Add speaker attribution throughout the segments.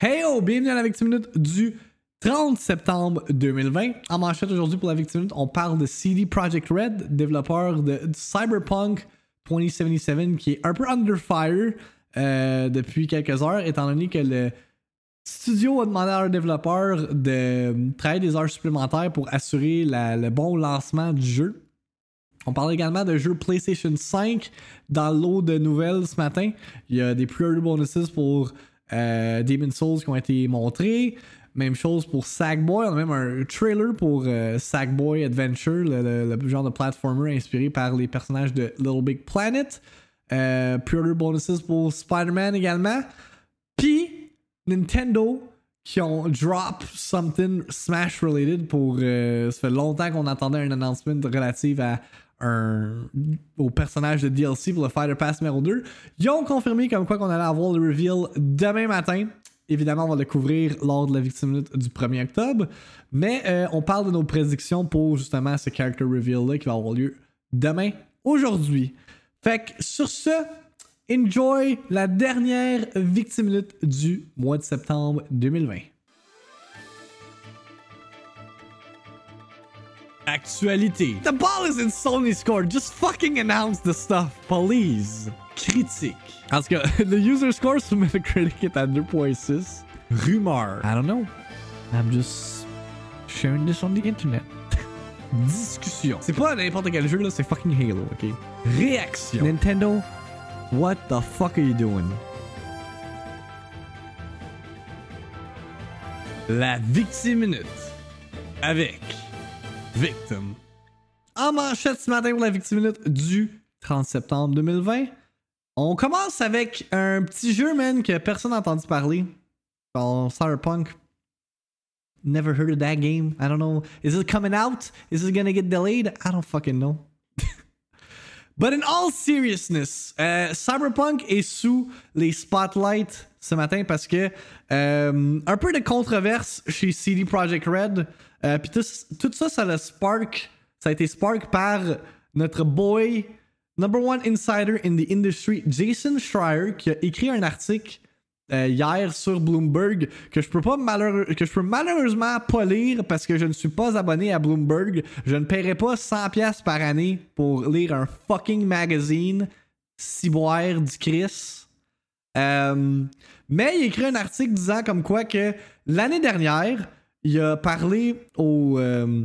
Speaker 1: Hey oh, bienvenue à la Victime Minute du 30 septembre 2020. En manchette aujourd'hui pour la Victime Minute, on parle de CD Projekt Red, développeur de Cyberpunk 2077, qui est un peu under fire euh, depuis quelques heures, étant donné que le studio a demandé à leurs développeurs de travailler des heures supplémentaires pour assurer le bon lancement du jeu. On parle également de jeux PlayStation 5 dans l'eau de nouvelles ce matin. Il y a des pre-order bonuses pour euh, Demon's Souls qui ont été montrés. Même chose pour Sackboy. On a même un trailer pour euh, Sackboy Adventure, le, genre de platformer inspiré par les personnages de Little Big Planet. Euh, pre-order bonuses pour Spider-Man également. Puis Nintendo qui ont drop something Smash related pour. euh, ça fait longtemps qu'on attendait un announcement relatif à au personnage de DLC pour le Fighter Pass numéro 2. Ils ont confirmé comme quoi qu'on allait avoir le reveal demain matin. Évidemment, on va le couvrir lors de la Victime Minute du 1er octobre. Mais euh, on parle de nos prédictions pour justement ce character reveal-là qui va avoir lieu demain, aujourd'hui. Fait que sur ce, enjoy la dernière Victime Minute du mois de septembre 2020. Actualité. The ball is in Sony's court. Just fucking announce the stuff, please. Critique. Tout cas, le user score sur Metacritic est à 2.6. Rumeur. I don't know. I'm just sharing this on the internet. Discussion. C'est pas n'importe quel jeu là, c'est fucking Halo, ok? Réaction. Nintendo, what the fuck are you doing? La Victime Minute. Avec Victim. En manchette ce matin pour la Victime du 30 septembre 2020. On commence avec un petit jeu, man, que personne n'a entendu parler. Cyberpunk. Never heard of that game. I don't know. Is it coming out? Is it gonna get delayed? I don't fucking know. But in all seriousness, euh, Cyberpunk est sous les spotlights ce matin parce que euh, un peu de controverse chez CD Projekt Red. Euh, Puis tout, ça, ça le spark. Ça a été spark par notre boy, number one insider in the industry, Jason Schreier, qui a écrit un article euh, hier sur Bloomberg que je peux pas que je peux malheureusement pas lire parce que je ne suis pas abonné à Bloomberg. Je ne paierai pas 100 pièces par année pour lire un fucking magazine ciboire du Chris. Euh, mais il écrit un article disant comme quoi que l'année dernière, il a parlé au euh,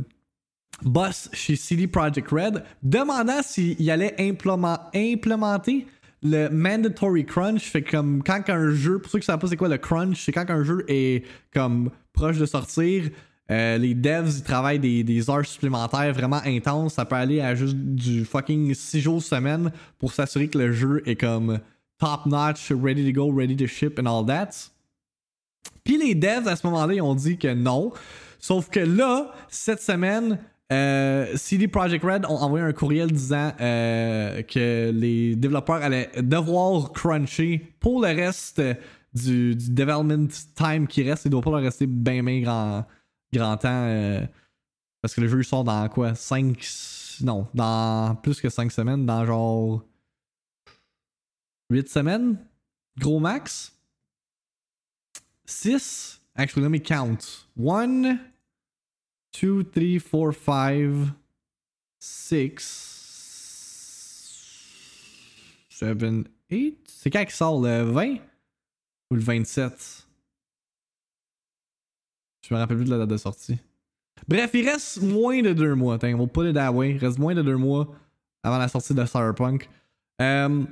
Speaker 1: boss chez CD Projekt Red demandant s'il allait implément- implémenter le mandatory crunch. Fait comme quand un jeu, pour ceux qui savent pas c'est quoi le crunch, c'est quand un jeu est comme proche de sortir. euh, les devs ils travaillent des, des heures supplémentaires vraiment intenses. Ça peut aller à juste du fucking 6 jours semaine pour s'assurer que le jeu est comme top notch, ready to go, ready to ship and all that. Puis les devs à ce moment-là, ils ont dit que non. Sauf que là, cette semaine, euh, CD Projekt Red ont envoyé un courriel disant euh, que les développeurs allaient devoir cruncher pour le reste du, development time qui reste. Il doit pas leur rester bien, bien grand, grand temps. euh, parce que le jeu sort dans quoi? 5. Non, dans plus que 5 semaines, dans genre 8 semaines, gros max. 6. Actually, let me count. 1, 2, 3, 4, 5, 6, 7, 8. C'est quand qu'il sort le 20 ou le 27 Je me rappelle plus de la date de sortie. Bref, il reste moins de deux mois. On va put it that way. Il reste moins de deux mois avant la sortie de Cyberpunk. Euh,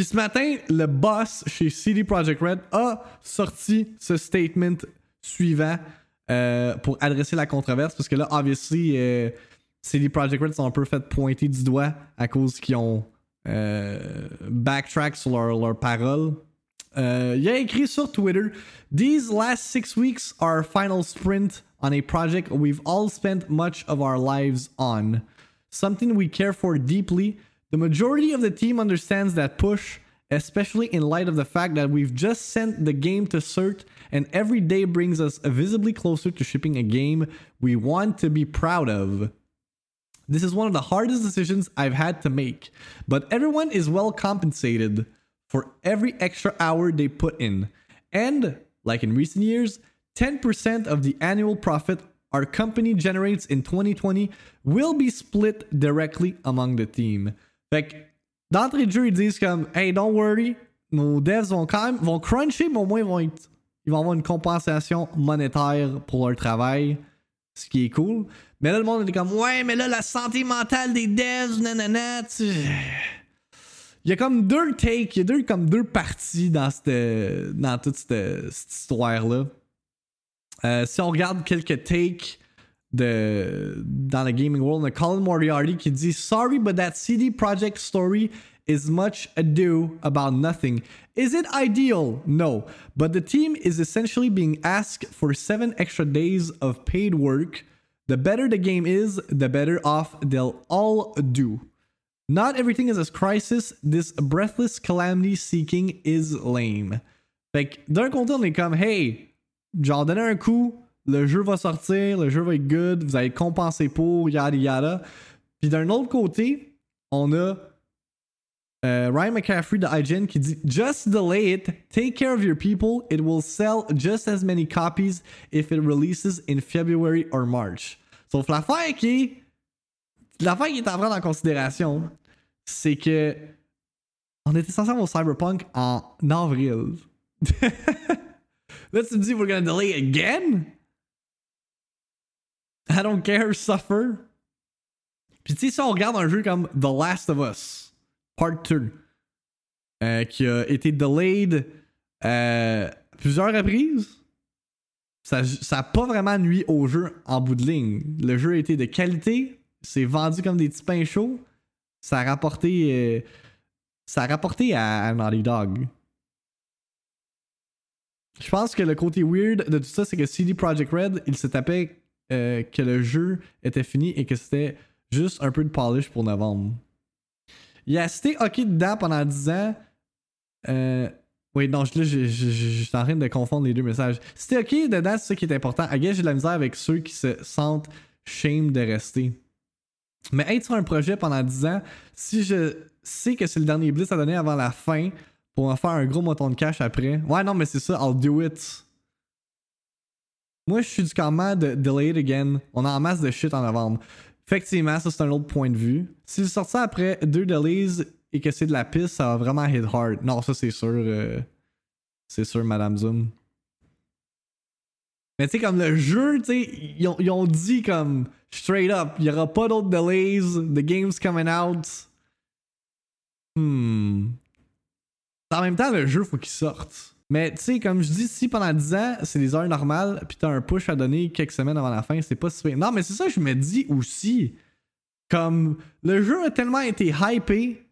Speaker 1: puis ce matin, le boss chez CD Projekt Red a sorti ce statement suivant euh, pour adresser la controverse. Parce que là, obviously, euh, CD Projekt Red sont un peu fait pointer du doigt à cause qu'ils ont euh, backtrack sur leurs leurs paroles. Euh, il a écrit sur Twitter These last six weeks are our final sprint on a project we've all spent much of our lives on. Something we care for deeply. The majority of the team understands that push, especially in light of the fact that we've just sent the game to CERT and every day brings us visibly closer to shipping a game we want to be proud of. This is one of the hardest decisions I've had to make, but everyone is well compensated for every extra hour they put in. And like in recent years, 10% of the annual profit our company generates in 2020 will be split directly among the team. Fait que d'entrée de jeu, ils disent comme Hey, don't worry, nos devs vont quand même vont cruncher, mais au moins ils vont, être, ils vont avoir une compensation monétaire pour leur travail, ce qui est cool. Mais là, le monde est comme Ouais, mais là, la santé mentale des devs, nanana, tu... Il y a comme deux takes, il y a deux, comme deux parties dans, cette, dans toute cette, histoire-là. Euh, si on regarde quelques takes de, dans le gaming world, a Colin Moriarty qui dit Sorry, but that CD Projekt story is much ado about nothing. Is it ideal? No. But the team is essentially being asked for seven extra days of paid work. The better the game is, the better off they'll all do. Not everything is a crisis. This breathless calamity seeking is lame. Fait que d'un côté, on est comme, hey, genre, donnez un coup, le jeu va sortir, le jeu va être good, vous allez être compensé pour, yada yada. Puis d'un autre côté, on a euh, Ryan McCaffrey de IGN qui dit Just delay it, take care of your people, it will sell just as many copies if it releases in February or March. Sauf l'affaire qui qui est à prendre en considération, c'est que. On était censé avoir Cyberpunk en avril. Là, tu me dis, we're gonna delay again? I don't care, suffer. Puis tu sais, si on regarde un jeu comme The Last of Us, Part 2, euh, qui a été delayed euh, plusieurs reprises, ça n'a pas vraiment nuit au jeu en bout de ligne. Le jeu a été de qualité, c'est vendu comme des petits pains chauds, ça a rapporté, euh, ça a rapporté à, à Naughty Dog. Je pense que le côté weird de tout ça, c'est que CD Projekt Red, il se tapait euh, que le jeu était fini et que c'était juste un peu de polish pour novembre. Il a cité hockey dedans pendant 10 ans. Euh, oui, non, là, je suis en train de confondre les deux messages. C'était ok dedans, c'est ça qui est important. À j'ai de la misère avec ceux qui se sentent shame de rester. Mais être sur un projet pendant 10 ans, si je sais que c'est le dernier blitz à donner avant la fin, pour en faire un gros montant de cash après. Ouais, non, mais c'est ça, I'll do it. Moi, je suis du comment de Delay It Again. On a en masse de shit en novembre. Effectivement, ça, c'est un autre point de vue. Si je sort ça après deux delays et que c'est de la piste, ça va vraiment hit hard. Non, ça, c'est sûr. Euh, c'est sûr, Madame Zoom. Mais tu sais, comme le jeu, tu sais, ils ont dit comme straight up, il n'y aura pas d'autres delays, the game's coming out. Hmm. En même temps, le jeu, faut qu'il sorte. Mais tu sais, comme je dis, si pendant 10 ans, c'est des heures normales, puis t'as un push à donner quelques semaines avant la fin, c'est pas si Non, mais c'est ça que je me dis aussi. Comme, le jeu a tellement été hypé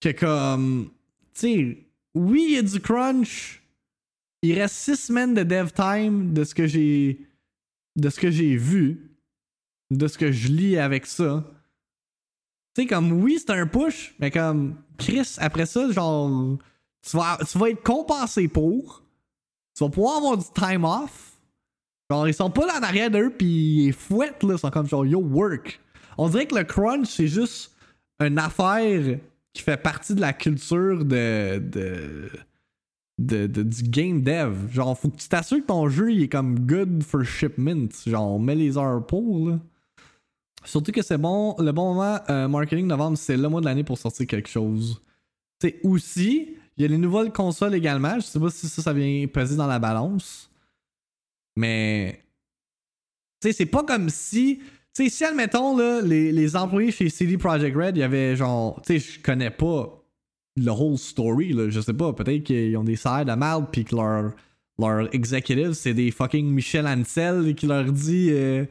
Speaker 1: que comme, tu sais, oui, il y a du crunch. Il reste 6 semaines de dev time de ce que j'ai de ce que j'ai vu, de ce que je lis avec ça. Tu sais, comme oui, c'est un push, mais comme Chris, après ça, genre, tu vas, tu vas être compensé pour. Tu vas pouvoir avoir du time off. Genre, ils sont pas là en arrière d'eux, pis ils fouettent, là. Ils sont comme genre, yo, work. On dirait que le crunch, c'est juste une affaire qui fait partie de la culture de, de, de, du game dev. Genre, faut que tu t'assures que ton jeu il est comme good for shipment. Genre, on met les heures pour, là. Surtout que c'est bon, le bon moment, euh, marketing novembre, c'est le mois de l'année pour sortir quelque chose. C'est aussi, il y a les nouvelles consoles également. Je sais pas si ça, ça vient peser dans la balance. Mais, tu sais, c'est pas comme si, tu sais, si admettons, là, les, les employés chez CD Projekt Red, il y avait genre, tu sais, je connais pas le whole story, là, je sais pas, peut-être qu'ils ont des sides de merde, puis que leur, leur executive, c'est des fucking Michel Ansel qui leur dit. Euh,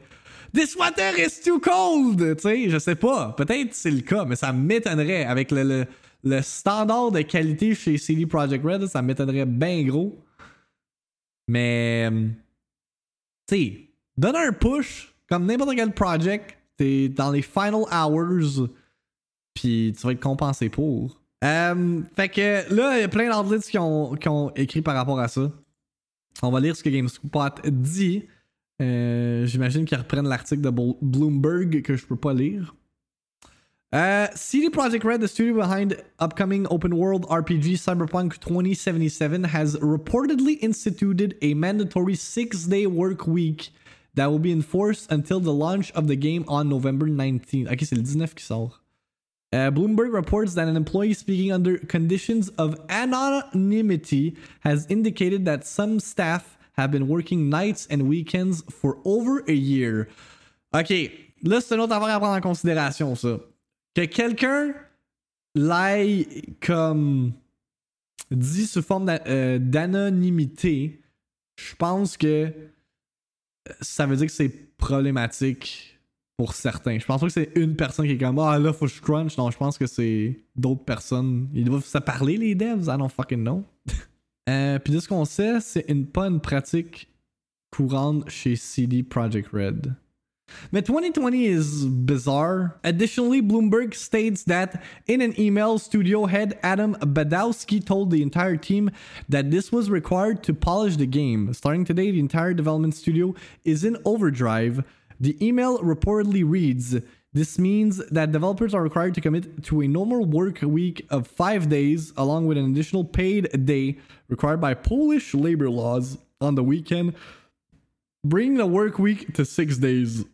Speaker 1: This water is too cold! Tu sais, je sais pas. Peut-être c'est le cas, mais ça m'étonnerait. Avec le, le, standard de qualité chez CD Projekt Red, ça m'étonnerait bien gros. Mais. Tu sais, donne un push, comme n'importe quel project. T'es dans les final hours, puis tu vas être compensé pour. Euh, fait que là, il y a plein d'outlets qui ont, qui ont écrit par rapport à ça. On va lire ce que GameSpot dit. Euh, j'imagine qu'ils reprennent l'article de Bloomberg que je peux pas lire. Uh, CD Projekt Red, the studio behind upcoming open world RPG Cyberpunk 2077, has reportedly instituted a mandatory six day work week that will be enforced until the launch of the game on November 19th. Ok, c'est le 19 qui sort. Uh, Bloomberg reports that an employee speaking under conditions of anonymity has indicated that some staff have been working nights and weekends for over a year. Ok, là c'est une autre affaire à prendre en considération, ça. Que quelqu'un l'aille comme dit sous forme euh, d'anonymité, je pense que ça veut dire que c'est problématique pour certains. Je pense pas que c'est une personne qui est comme Ah là, faut que je crunch. Non, je pense que c'est d'autres personnes. Ils doivent se parler, les devs. I don't fucking know. euh, Puis de ce qu'on sait, c'est pas une pratique courante chez CD Projekt Red. But 2020 is bizarre. Additionally, Bloomberg states that in an email, studio head Adam Badowski told the entire team that this was required to polish the game. Starting today, the entire development studio is in overdrive. The email reportedly reads This means that developers are required to commit to a normal work week of five days, along with an additional paid day required by Polish labor laws on the weekend, bringing the work week to six days.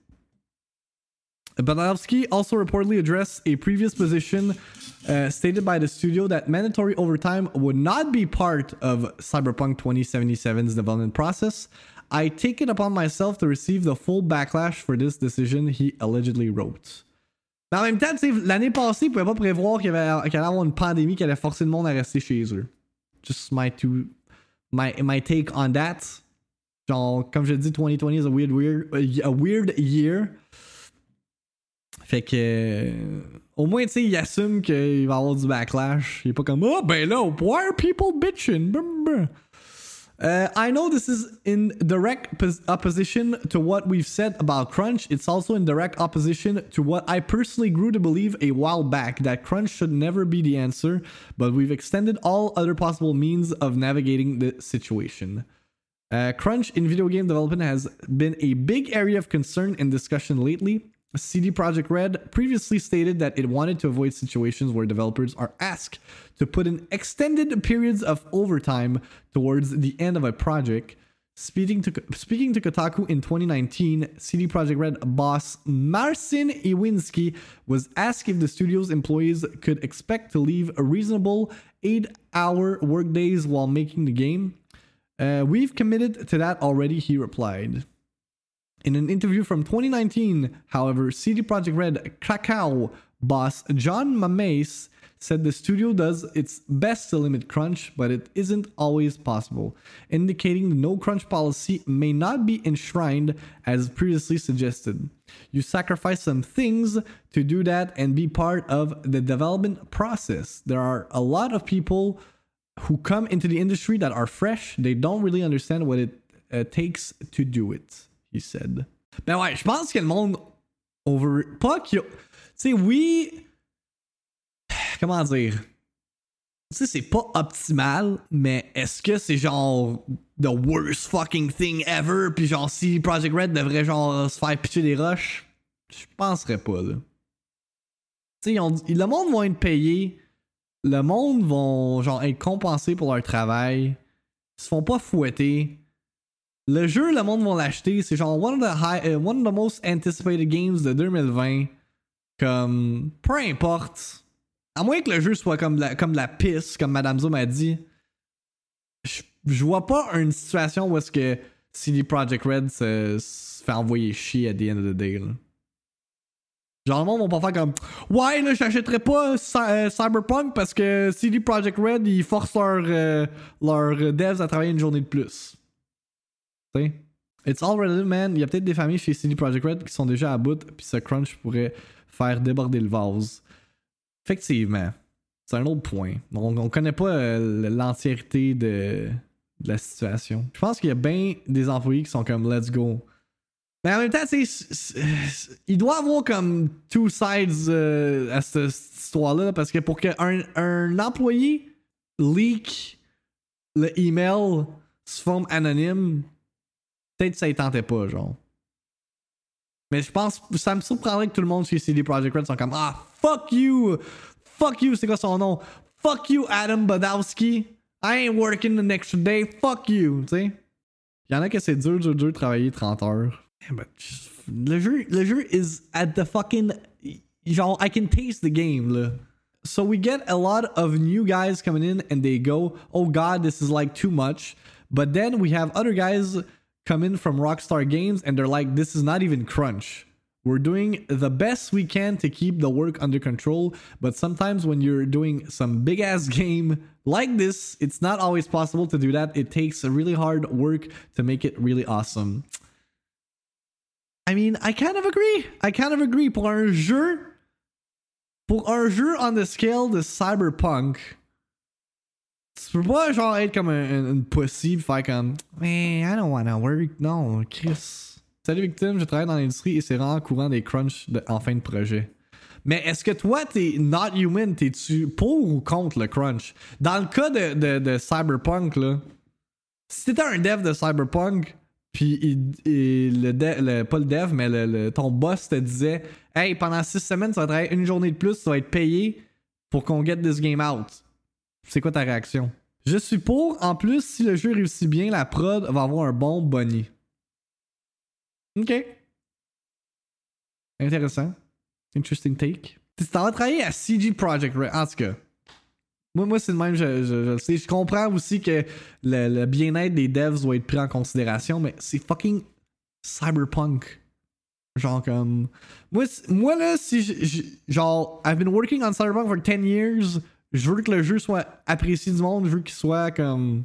Speaker 1: Badowski also reportedly addressed a previous position uh, stated by the studio that mandatory overtime would not be part of Cyberpunk 2077's development process. I take it upon myself to receive the full backlash for this decision, he allegedly wrote. Mais en même temps, l'année passée, ils pouvaient pas prévoir qu'il y, avait, allait avoir une pandémie qui allait forcer le monde à rester chez eux. Just my two, my, my take on that. Genre, comme je dis, 2020 is a weird, weird, a weird year. Fait que. Euh, au moins, tu sais, il assume qu'il va avoir du backlash. Il est pas comme, oh, ben là, why are people bitching? Uh, I know this is in direct opposition to what we've said about Crunch. It's also in direct opposition to what I personally grew to believe a while back that Crunch should never be the answer, but we've extended all other possible means of navigating the situation. Uh, crunch in video game development has been a big area of concern and discussion lately. CD Projekt Red previously stated that it wanted to avoid situations where developers are asked to put in extended periods of overtime towards the end of a project. Speaking to, speaking to Kotaku in 2019, CD Projekt Red boss Marcin Iwinski was asked if the studio's employees could expect to leave a reasonable eight hour workdays while making the game. Uh, we've committed to that already, he replied. In an interview from 2019, however, CD Projekt Red Krakow boss John Mames said the studio does its best to limit crunch, but it isn't always possible, indicating the no crunch policy may not be enshrined as previously suggested. You sacrifice some things to do that and be part of the development process. There are a lot of people who come into the industry that are fresh, they don't really understand what it uh, takes to do it. He said. Ben ouais, je pense que le monde over. Pas que. Tu sais, oui. Comment dire? Tu sais, c'est pas optimal, mais est-ce que c'est genre the worst fucking thing ever? Puis genre, si Project Red devrait genre se faire pitcher des rushs? Je penserais pas, là. Tu sais, le monde va être payé. Le monde va genre être compensé pour leur travail. Ils se font pas fouetter. Le jeu, le monde va l'acheter. C'est genre one of, the high, uh, one of the most anticipated games de 2020. Comme, peu importe. À moins que le jeu soit comme, la, comme la pisse, comme Madame Zoom a dit. Je, vois pas une situation où est-ce que CD Projekt Red se, fait envoyer chier à the end of the day. Genre, le monde va pas faire comme Ouais, là, j'achèterais pas euh, Cyberpunk parce que CD Projekt Red, ils forcent leurs euh, leur devs à travailler une journée de plus. It's all relative, man. Il y a peut-être des familles chez CD Projekt Red qui sont déjà à bout, puis ce crunch pourrait faire déborder le vase. Effectivement. C'est un autre point. On, on connaît pas euh, l'entièreté de, la situation. Je pense qu'il y a bien des employés qui sont comme let's go. Mais en même temps, il doit avoir comme two sides euh, à cette, histoire-là, parce que pour qu'un un employé leak le email sous forme anonyme, Peut-être que ça ne tentait pas, genre. Mais je pense, ça me surprendrait que tout le monde chez CD Projekt Red soit comme Ah, fuck you! Fuck you, c'est quoi son nom? Fuck you, Adam Badowski. I ain't working the next day. Fuck you, tu sais. Il y en a que c'est dur, dur, dur de travailler 30 heures. But just- le jeu, le jeu is at the fucking. Genre, I can taste the game, là. So we get a lot of new guys coming in and they go, oh god, this is like too much. But then we have other guys come in from Rockstar Games and they're like, this is not even crunch. We're doing the best we can to keep the work under control, but sometimes when you're doing some big ass game like this, it's not always possible to do that. It takes a really hard work to make it really awesome. I mean, I kind of agree. I kind of agree. Pour un jeu, pour un jeu on the scale de Cyberpunk, tu peux pas genre être comme un, un- une pussy faire comme Mais I don't wanna work. Non, Chris. Salut Victime, je travaille dans l'industrie et c'est vraiment courant des crunchs en fin de projet. Mais est-ce que toi, t'es not human, t'es-tu pour ou contre le crunch? Dans le cas de, de, Cyberpunk, là, si t'étais un dev de Cyberpunk, puis le, le- pas le dev, mais ton boss te disait Hey, pendant six semaines, tu vas travailler une journée de plus, tu vas être payé pour qu'on get this game out. C'est quoi ta réaction? Je suis pour. En plus, si le jeu réussit bien, la prod va avoir un bon bonnie. Ok. Intéressant. Interesting take. Tu t'en vas travailler à CG Project Red. En tout cas. Moi, moi c'est le même, je, je- je comprends aussi que le, le bien-être des devs doit être pris en considération, mais c'est fucking cyberpunk. Genre comme. Moi, moi là, si Genre, I've been working on cyberpunk for 10 years. Je veux que le jeu soit apprécié du monde. Je veux qu'il soit comme.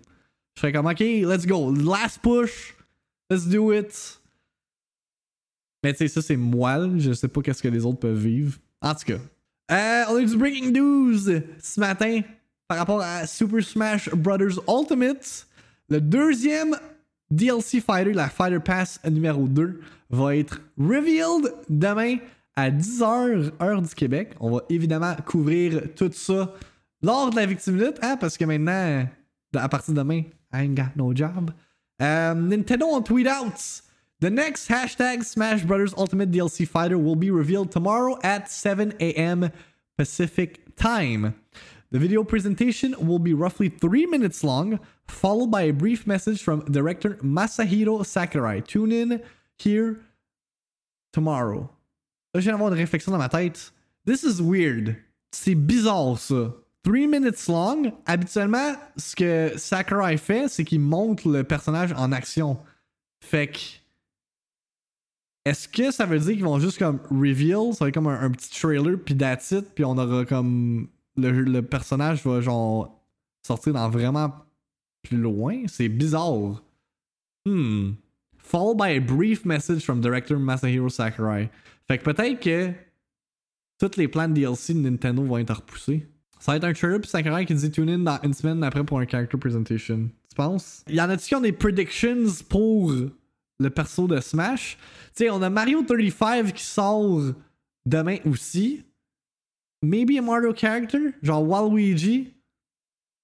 Speaker 1: Je serais comme, ok, let's go. Last push. Let's do it. Mais tu sais, ça, c'est moi. là. Je sais pas qu'est-ce que les autres peuvent vivre. En tout cas. Euh, on a eu du breaking news ce matin par rapport à Super Smash Bros. Ultimate. Le deuxième DLC Fighter, la Fighter Pass numéro 2, va être revealed demain à 10h, heure du Québec. On va évidemment couvrir tout ça lors de la Victime Minute, hein, parce que maintenant, à partir de demain, I ain't got no job. Euh, Nintendo on tweet out. The next hashtag Smash Bros. Ultimate DLC Fighter will be revealed tomorrow at 7 a.m. Pacific time. The video presentation will be roughly three minutes long, followed by a brief message from director Masahiro Sakurai. Tune in here tomorrow. Là, je une réflexion dans ma tête. This is weird. C'est bizarre, ça. Three minutes long. Habituellement, ce que Sakurai fait, c'est qu'il monte le personnage en action. Fait que. Est-ce que ça veut dire qu'ils vont juste comme reveal, ça va être comme un, petit trailer, puis that's it, puis on aura comme. Le, le personnage va genre sortir dans vraiment plus loin? C'est bizarre. Hmm. Followed by a brief message from director Masahiro Sakurai. Fait que peut-être que tous les plans de DLC de Nintendo vont être repoussés. Ça va être un trailer puis Sakurai qui dit tune in dans une semaine après pour un character presentation. Tu penses? Y en a-tu qui ont des predictions pour le perso de Smash? Tu sais, on a Mario 35 qui sort demain aussi. Maybe a Mario character? Genre Waluigi?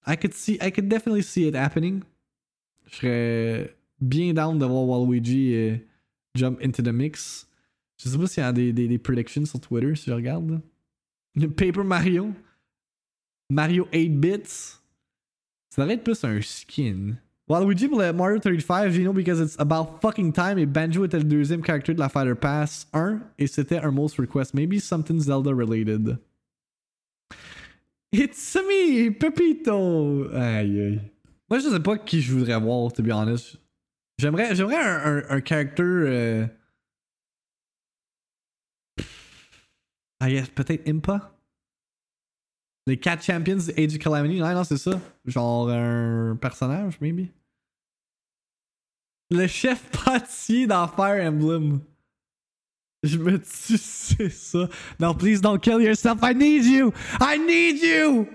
Speaker 1: I could see, I could definitely see it happening. Je serais bien down de voir Waluigi euh, jump into the mix. Je sais pas s'il y a des, predictions sur Twitter si je regarde. Paper Mario. Mario 8 bits. Ça devrait être plus un skin. Waluigi pour le Mario 35, you know, because it's about fucking time et Banjo était le deuxième character de la Fighter Pass 1 et c'était un most request. Maybe something Zelda related. It's me, Pepito! Aïe aïe. Moi, je sais pas qui je voudrais voir, to be honest. J'aimerais, j'aimerais un, un, un character. Euh... Ah, yes, peut-être Impa? Les 4 champions Age of Calamity. Non, non, c'est ça? Genre un personnage, maybe? Le chef pâtissier dans Fire Emblem. Je me tue, c'est ça. No, please don't kill yourself. I need you. I need you.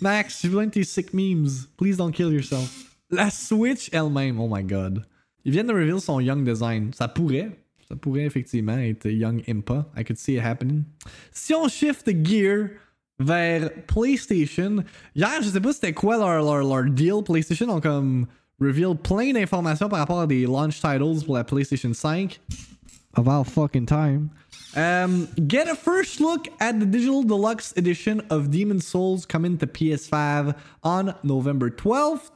Speaker 1: Max, j'ai besoin de tes sick memes. Please don't kill yourself. La Switch elle-même, oh my god. Ils viennent de reveal son Young Design. Ça pourrait. Ça pourrait effectivement être Young Impa. I could see it happening. Si on shift gear vers PlayStation, hier, je sais pas c'était quoi leur, leur, leur deal. PlayStation ont comme reveal plein d'informations par rapport à des launch titles pour la PlayStation 5. about fucking time. Um, get a first look at the digital deluxe edition of Demon Souls coming to PS5 on November 12th.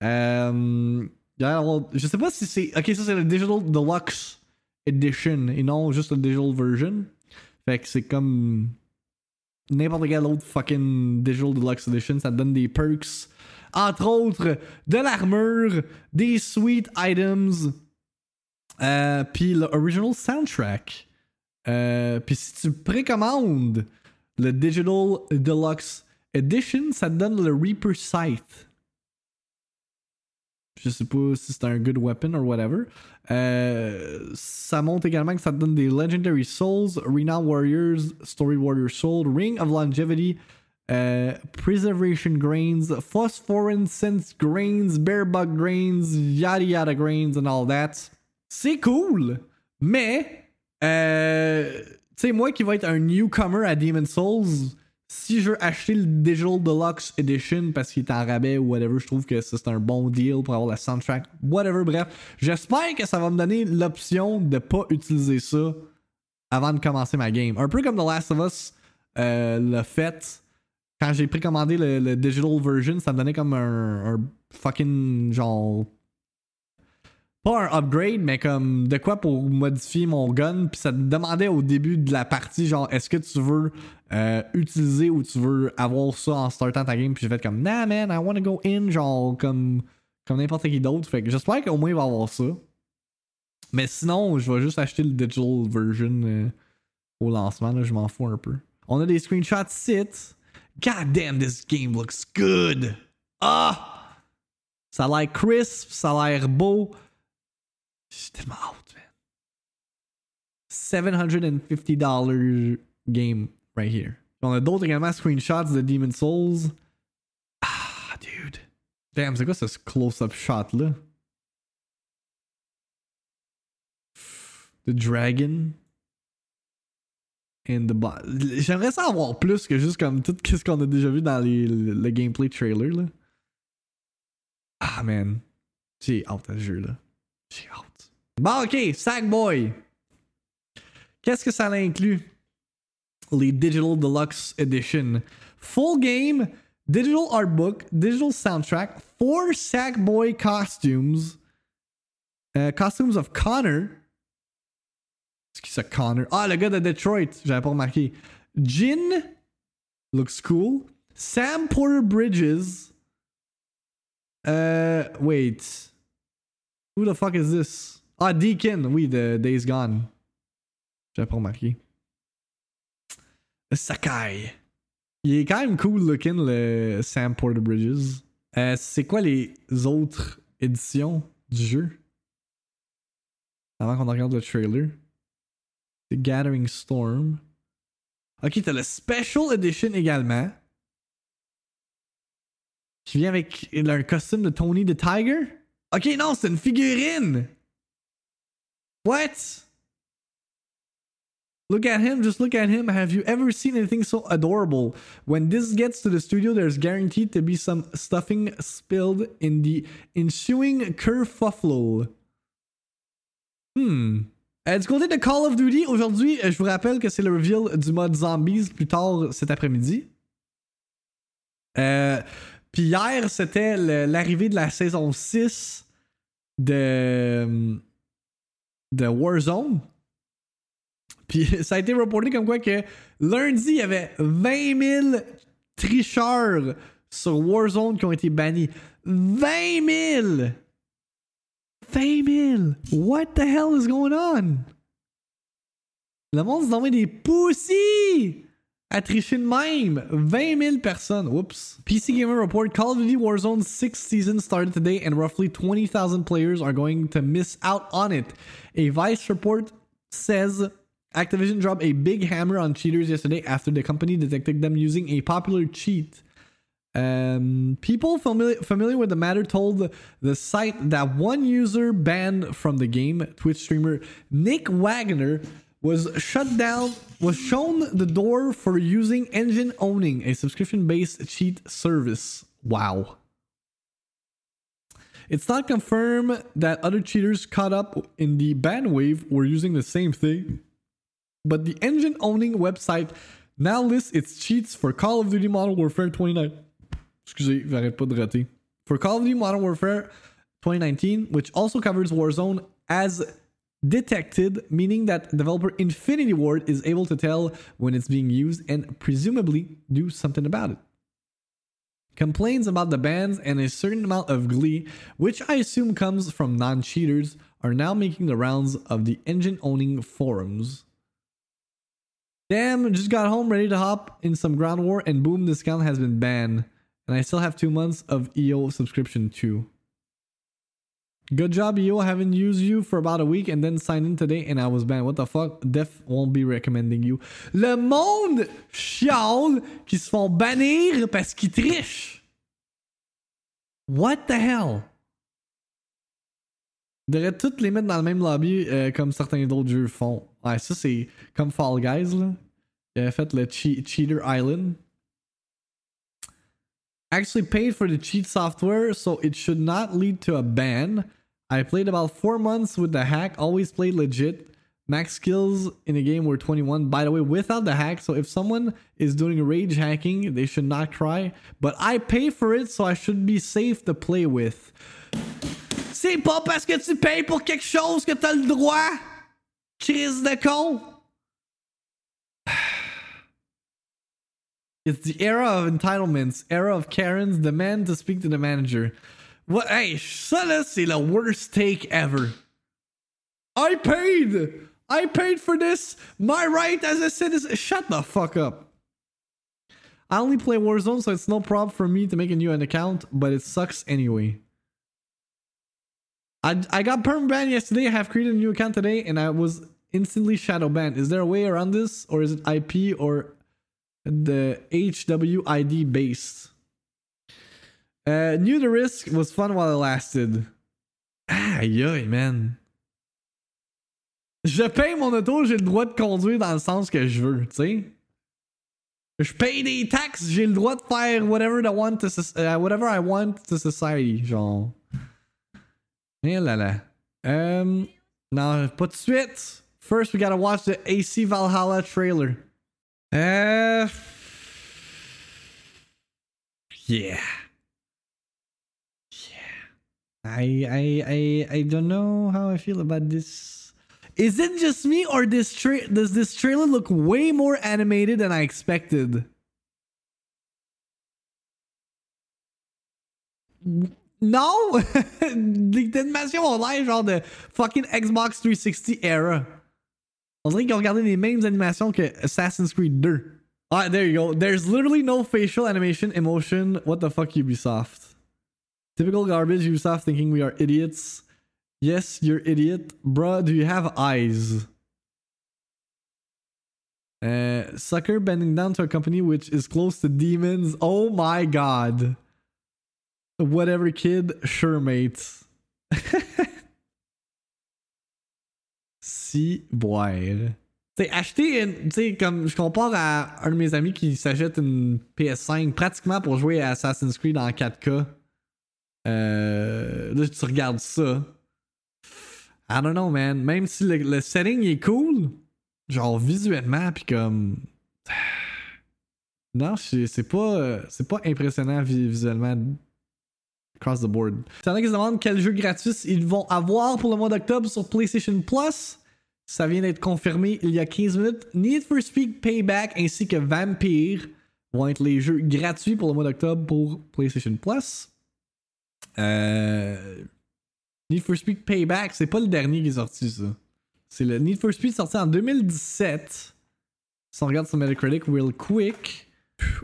Speaker 1: Um, je sais pas si c'est. Ok, ça c'est le digital deluxe edition et non juste le digital version. Fait que c'est comme n'importe quel autre fucking digital deluxe edition. Ça te donne des perks, entre autres de l'armure, des sweet items, euh, puis l'original soundtrack. Euh, puis si tu précommandes le Digital Deluxe Edition, ça te donne le Reaper Scythe. Je sais pas si c'est un good weapon or whatever. Euh, ça montre également que ça donne des Legendary Souls, Renowned Warriors, Story Warrior Soul, Ring of Longevity, uh, Preservation Grains, Phosphorescence Grains, Bearbug Grains, yada yada grains and all that. C'est cool, mais euh, tu sais, moi qui vais être un newcomer à Demon Souls, si je veux acheter le Digital Deluxe Edition parce qu'il est en rabais ou whatever, je trouve que c'est un bon deal pour avoir la soundtrack, whatever, bref. J'espère que ça va me donner l'option de pas utiliser ça avant de commencer ma game. Un peu comme The Last of Us euh, l'a fait. Quand j'ai précommandé le, digital version, ça me donnait comme un fucking genre pas un upgrade, mais comme de quoi pour modifier mon gun. Puis ça te demandait au début de la partie, genre, est-ce que tu veux euh, utiliser ou tu veux avoir ça en startant ta game? Puis j'ai fait comme, nah man, I wanna go in, genre, comme, comme n'importe qui d'autre. Fait que j'espère qu'au moins il va avoir ça. Mais sinon, je vais juste acheter le digital version euh, au lancement, là, je m'en fous un peu. On a des screenshots sit. God damn, this game looks good. Ah! Ça a l'air crisp, ça a l'air beau. Je tellement out, man. $750 game right here. On a d'autres également screenshots de Demon Souls. Ah, dude. Damn, c'est quoi ce close-up shot là? The Dragon. And the boss. J'aimerais ça avoir plus que juste comme tout ce qu'on a déjà vu dans les, le, gameplay trailer là. Ah man. J'ai out à ce jeu là. Bon, ok, Sackboy. Qu'est-ce que ça inclut? Les Digital Deluxe Edition. Full game, digital art book, digital soundtrack, four Sackboy costumes, uh, costumes of Connor. C'est Connor? Ah, le gars de Detroit, j'avais pas remarqué. Jin looks cool. Sam Porter Bridges. Uh, wait. Who the fuck is this? Ah, Deacon, oui, de Days Gone. J'avais pas remarqué. Sakai. Il est quand même cool looking, le Sam Porter Bridges. Euh, c'est quoi les autres éditions du jeu? Avant qu'on regarde le trailer. The Gathering Storm. Ok, t'as le Special Edition également. Qui vient avec un costume de Tony the Tiger. Ok, non, c'est une figurine! What? Look at him, just look at him. Have you ever seen anything so adorable? When this gets to the studio, there's guaranteed to be some stuffing spilled in the ensuing kerfuffle. Hmm. Euh, du côté de Call of Duty, aujourd'hui, je vous rappelle que c'est le reveal du mode Zombies plus tard cet après-midi. Euh, Puis hier, c'était l'arrivée de la saison 6 de, de Warzone. Puis ça a été reporté comme quoi que lundi, il y avait 20 000 tricheurs sur Warzone qui ont été bannis. 20 000! 20 000! What the hell is going on? Le monde se nommé des pussies! À tricher de même! 20 000 personnes. Oups. PC Gamer Report Call of Duty Warzone 6 season started today and roughly 20,000 players are going to miss out on it. A Vice report says Activision dropped a big hammer on cheaters yesterday after the company detected them using a popular cheat. Um, people familiar, familiar with the matter told the site that one user banned from the game, Twitch streamer Nick Wagner, was shut down, was shown the door for using engine owning, a subscription based cheat service. Wow. It's not confirmed that other cheaters caught up in the ban wave were using the same thing, but the engine owning website now lists its cheats for Call of Duty Modern Warfare 29. Excusez, j'arrête pas de rater. For Call of Duty Modern Warfare 2019, which also covers Warzone as detected, meaning that developer Infinity Ward is able to tell when it's being used and presumably do something about it. Complaints about the bans and a certain amount of glee, which I assume comes from non cheaters, are now making the rounds of the engine owning forums. Damn, just got home ready to hop in some ground war, and boom, this account has been banned. And I still have two months of EO subscription too. Good job, EO. Haven't used you for about a week and then signed in today and I was banned. What the fuck? Def won't be recommending you. Le monde chiale qui se font bannir parce qu'ils trichent. What the hell? Devrait toutes les mettre dans le même lobby euh, comme certains d'autres jeux font. Ouais, ça c'est comme Fall Guys là. Il avait fait le che Cheater Island. Actually paid for the cheat software, so it should not lead to a ban. I played about four months with the hack, always played legit. Max skills in the game were 21, by the way, without the hack. So if someone is doing rage hacking, they should not cry. But I pay for it, so I should be safe to play with. C'est pas parce que tu payes pour quelque chose que t'as le droit. Crise de con. It's the era of entitlements, era of Karens, demand to speak to the manager. What? Hey, ça là, c'est le worst take ever. I paid! I paid for this! My right as a citizen. Shut the fuck up. I only play Warzone, so it's no problem for me to make a new account, but it sucks anyway. I, I got perm banned yesterday. I have created a new account today, and I was instantly shadow banned. Is there a way around this, or is it IP or the HWID based? Uh, knew the risk was fun while it lasted. Aïe aïe, man. Je paye mon auto, j'ai le droit de conduire dans le sens que je veux, tu sais. Je paye des taxes, j'ai le droit de faire whatever I want to, uh, whatever I want to society, genre. Eh là là. Um, non, pas de suite. First, we gotta watch the AC Valhalla trailer. Uh, yeah. I I I I don't know how I feel about this. Is it just me or this tra- does this trailer look way more animated than I expected? No! Animations ont l'air genre de fucking Xbox 360 era. Dirait qu'ils ont regardé les mêmes animations que Assassin's Creed 2. Alright, there you go. There's literally no facial animation, emotion. What the fuck, Ubisoft? Typical garbage, Ubisoft thinking we are idiots. Yes, you're idiot. Bruh, do you have eyes? Uh, sucker bending down to a company which is close to demons. Oh my god. Whatever, kid. Sure, mate. si boire. T'sais, acheter une. T'sais, comme je compare à un de mes amis qui s'achète une PS5 pratiquement pour jouer à Assassin's Creed en 4K. Euh, là, tu regardes ça. I don't know, man. Même si le, setting est cool, genre visuellement, puis comme. Non, c'est pas, c'est pas impressionnant visuellement across the board. Y en qui se demandent quels jeux gratuits ils vont avoir pour le mois d'octobre sur PlayStation Plus. Ça vient d'être confirmé il y a 15 minutes. Need for Speed Payback ainsi que Vampire vont être les jeux gratuits pour le mois d'octobre pour PlayStation Plus. Euh... Need for Speed Payback, c'est pas le dernier qui est sorti, ça. C'est le Need for Speed sorti en 2017. Si on regarde sur Metacritic, real quick.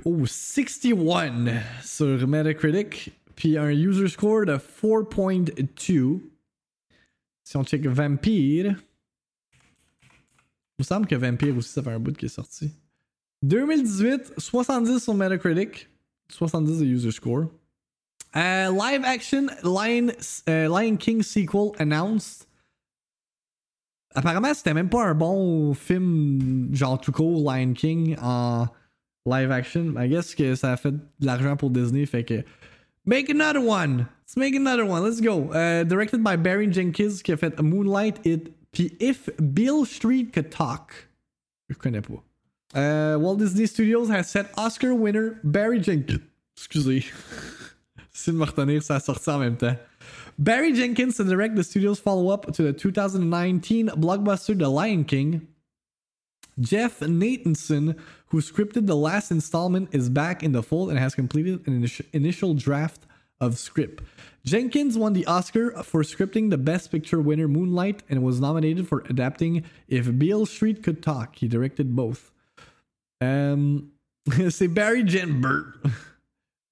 Speaker 1: Oh, 61 sur Metacritic. Puis un user score de 4.2. Si on check Vampire. Il me semble que Vampire aussi, ça fait un bout qui est sorti. 2018, 70 sur Metacritic. 70 de user score. Uh, live action Lion, uh, Lion King sequel announced. Apparemment, c'était même pas un bon film, genre tout court, Lion King en live action. I guess que ça a fait de l'argent pour Disney, fait que. Make another one. Let's make another one. Let's go. Uh, directed by Barry Jenkins qui a fait Moonlight It. Puis If Bill Street Could Talk. Je connais pas. Uh, Walt Disney Studios has set Oscar winner Barry Jenkins. Excusez. Me retenir, ça a sorti en même temps. Barry Jenkins to direct the studio's follow up to the 2019 blockbuster The Lion King. Jeff Nathanson, who scripted the last installment, is back in the fold and has completed an initi- initial draft of script. Jenkins won the Oscar for scripting the Best Picture winner Moonlight and was nominated for adapting If Beale Street Could Talk. He directed both. Um, c'est Barry Jenbert.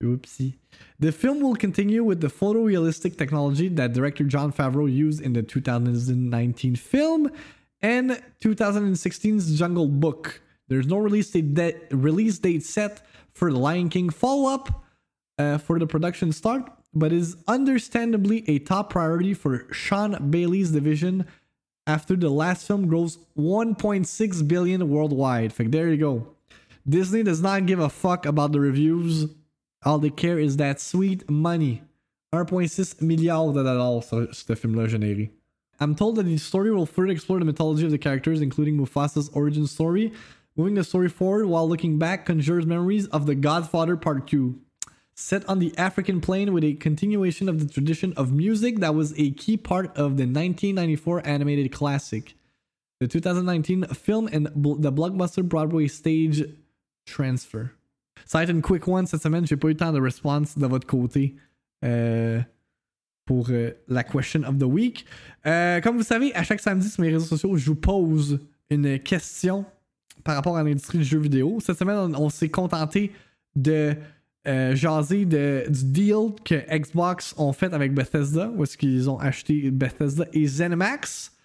Speaker 1: Oopsie. The film will continue with the photorealistic technology that director John Favreau used in the 2019 film and 2016's Jungle Book. There's no release date, de- release date set for the Lion King follow up uh, for the production start, but is understandably a top priority for Sean Bailey's division after the last film grossed 1.6 billion worldwide. Que there you go. Disney does not give a fuck about the reviews. All they care is that sweet money. 1.6 milliards de dollars sur ce film-là. I'm told that the story will further explore the mythology of the characters, including Mufasa's origin story. Moving the story forward while looking back conjures memories of The Godfather Part 2. Set on the African plain with a continuation of the tradition of music that was a key part of the 1994 animated classic. The 2019 film and the blockbuster Broadway stage transfer. Ça va être une quick one cette semaine. J'ai pas eu le temps de response de votre côté euh, pour euh, la question of the week. Euh, comme vous savez, à chaque samedi sur mes réseaux sociaux, je vous pose une question par rapport à l'industrie du jeu vidéo. Cette semaine, on, s'est contenté de jaser du deal que Xbox ont fait avec Bethesda, où est-ce qu'ils ont acheté Bethesda et ZeniMax.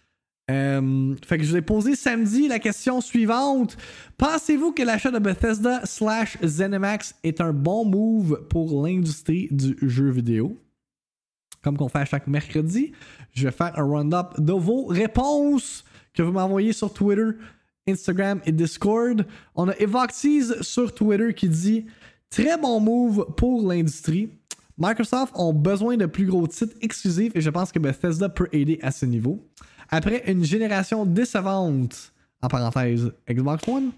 Speaker 1: Euh, fait que je vous ai posé samedi la question suivante. Pensez-vous que l'achat de Bethesda slash ZeniMax est un bon move pour l'industrie du jeu vidéo? Comme qu'on fait à chaque mercredi, je vais faire un round-up de vos réponses que vous m'envoyez sur Twitter, Instagram et Discord. On a Evoxies sur Twitter qui dit Très bon move pour l'industrie. Microsoft ont besoin de plus gros titres exclusifs et je pense que Bethesda peut aider à ce niveau. Après une génération décevante, en parenthèse Xbox One,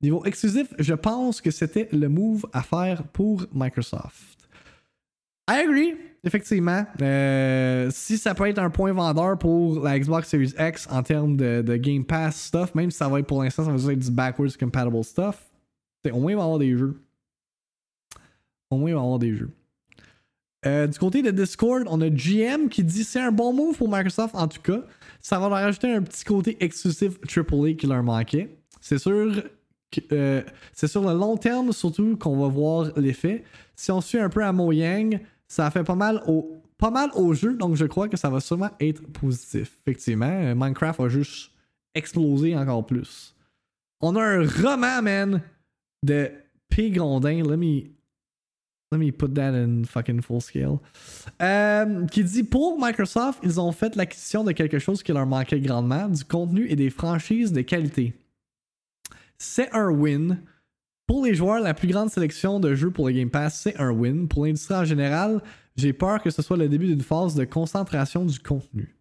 Speaker 1: niveau exclusif, je pense que c'était le move à faire pour Microsoft. I agree, effectivement. Euh, si ça peut être un point vendeur pour la Xbox Series X en termes de, Game Pass stuff, même si ça va être pour l'instant, ça va être du backwards compatible stuff, au moins il va y avoir des jeux. Au moins il va y avoir des jeux. Euh, du côté de Discord, on a GM qui dit c'est un bon move pour Microsoft en tout cas. Ça va leur ajouter un petit côté exclusif AAA qui leur manquait. C'est sûr euh, c'est sur le long terme surtout qu'on va voir l'effet. Si on suit un peu à Mo Yang, ça fait pas mal au pas mal jeu, donc je crois que ça va sûrement être positif. Effectivement, Minecraft va juste exploser encore plus. On a un roman, man, de P. Grondin. Let me Let me put that in fucking full scale. Euh, qui dit pour Microsoft, ils ont fait l'acquisition de quelque chose qui leur manquait grandement, du contenu et des franchises de qualité. C'est un win. Pour les joueurs, la plus grande sélection de jeux pour le Game Pass, c'est un win. Pour l'industrie en général, j'ai peur que ce soit le début d'une phase de concentration du contenu.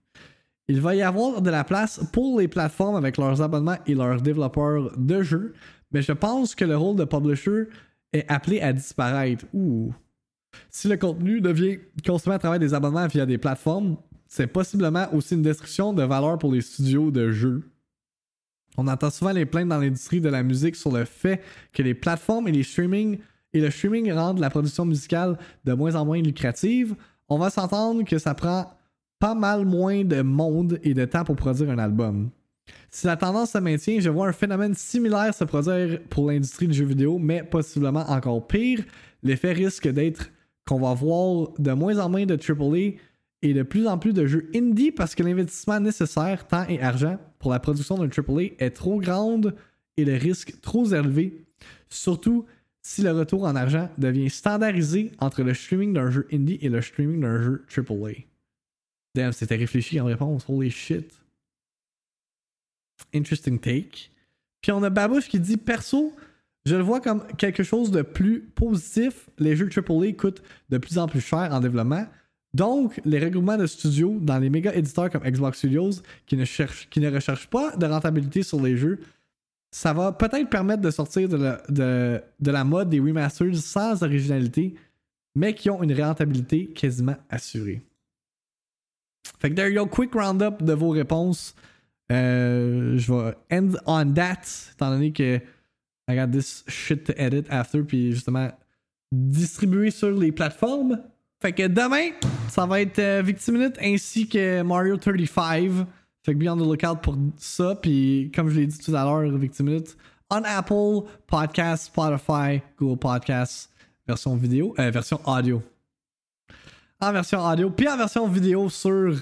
Speaker 1: Il va y avoir de la place pour les plateformes avec leurs abonnements et leurs développeurs de jeux, mais je pense que le rôle de publisher est appelé à disparaître. Ouh. Si le contenu devient consommé à travers des abonnements via des plateformes, c'est possiblement aussi une destruction de valeur pour les studios de jeux. On entend souvent les plaintes dans l'industrie de la musique sur le fait que les plateformes et les streaming et le streaming rendent la production musicale de moins en moins lucrative. On va s'entendre que ça prend pas mal moins de monde et de temps pour produire un album. Si la tendance se maintient, je vois un phénomène similaire se produire pour l'industrie du jeu vidéo, mais possiblement encore pire. L'effet risque d'être qu'on va voir de moins en moins de AAA et de plus en plus de jeux indie parce que l'investissement nécessaire, temps et argent, pour la production d'un AAA est trop grande et le risque trop élevé. Surtout si le retour en argent devient standardisé entre le streaming d'un jeu indie et le streaming d'un jeu AAA. Damn, c'était réfléchi en réponse. Holy shit. Interesting take. Puis on a Babouche qui dit Perso, Je le vois comme quelque chose de plus positif. Les jeux AAA coûtent de plus en plus cher en développement. Donc, les regroupements de studios dans les méga éditeurs comme Xbox Studios qui ne, cherchent, qui ne recherchent pas de rentabilité sur les jeux, ça va peut-être permettre de sortir de la, de, de la mode des remasters sans originalité, mais qui ont une rentabilité quasiment assurée. Fait que there you go, quick roundup de vos réponses. Euh, je vais end on that, étant donné que I got this shit to edit after, puis justement distribuer sur les plateformes. Fait que demain, ça va être euh, Victiminute ainsi que Mario 35. Fait que be on the lookout pour ça. Puis comme je l'ai dit tout à l'heure, Victiminute on Apple Podcast, Spotify, Google Podcasts, version vidéo, euh, version audio. En version audio, puis en version vidéo sur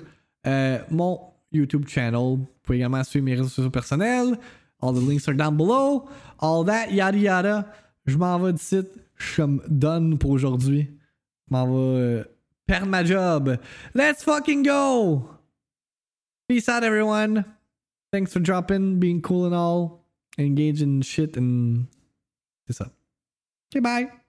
Speaker 1: mon YouTube channel. Vous pouvez également suivre mes réseaux personnels. All the links are down below. All that, yada yada. Je m'en vais d'ici. Je suis done pour aujourd'hui. Je m'en vais euh, perdre ma job. Let's fucking go! Peace out, everyone. Thanks for dropping, being cool and all. Engage in shit and. C'est ça. Okay, bye.